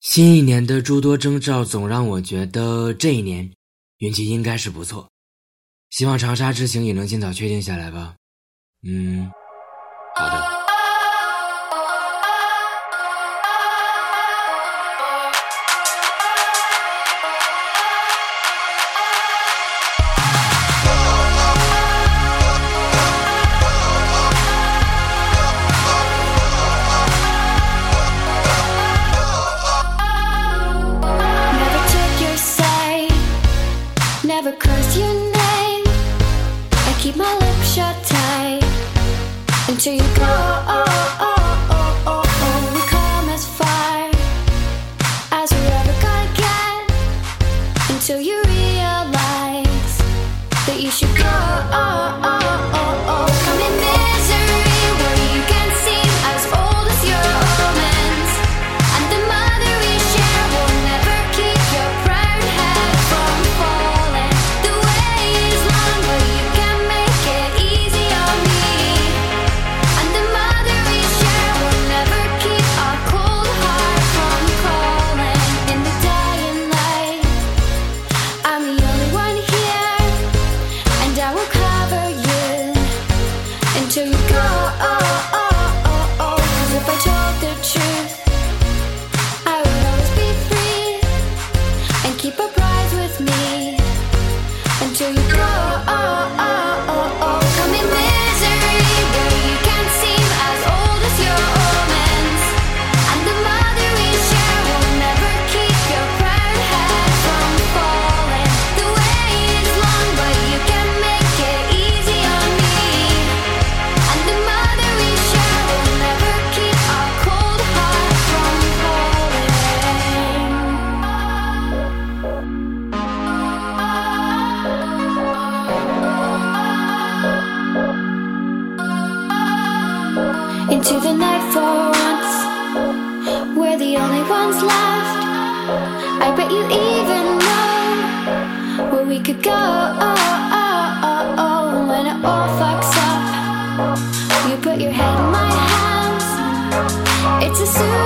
新一年的诸多征兆总让我觉得这一年运气应该是不错，希望长沙之行也能尽早确定下来吧。嗯，好的。Never cursed your name. I keep my lips shut tight until you go. Into the night for once, we're the only ones left. I bet you even know where we could go. When it all fucks up, you put your head in my hands. It's a souvenir.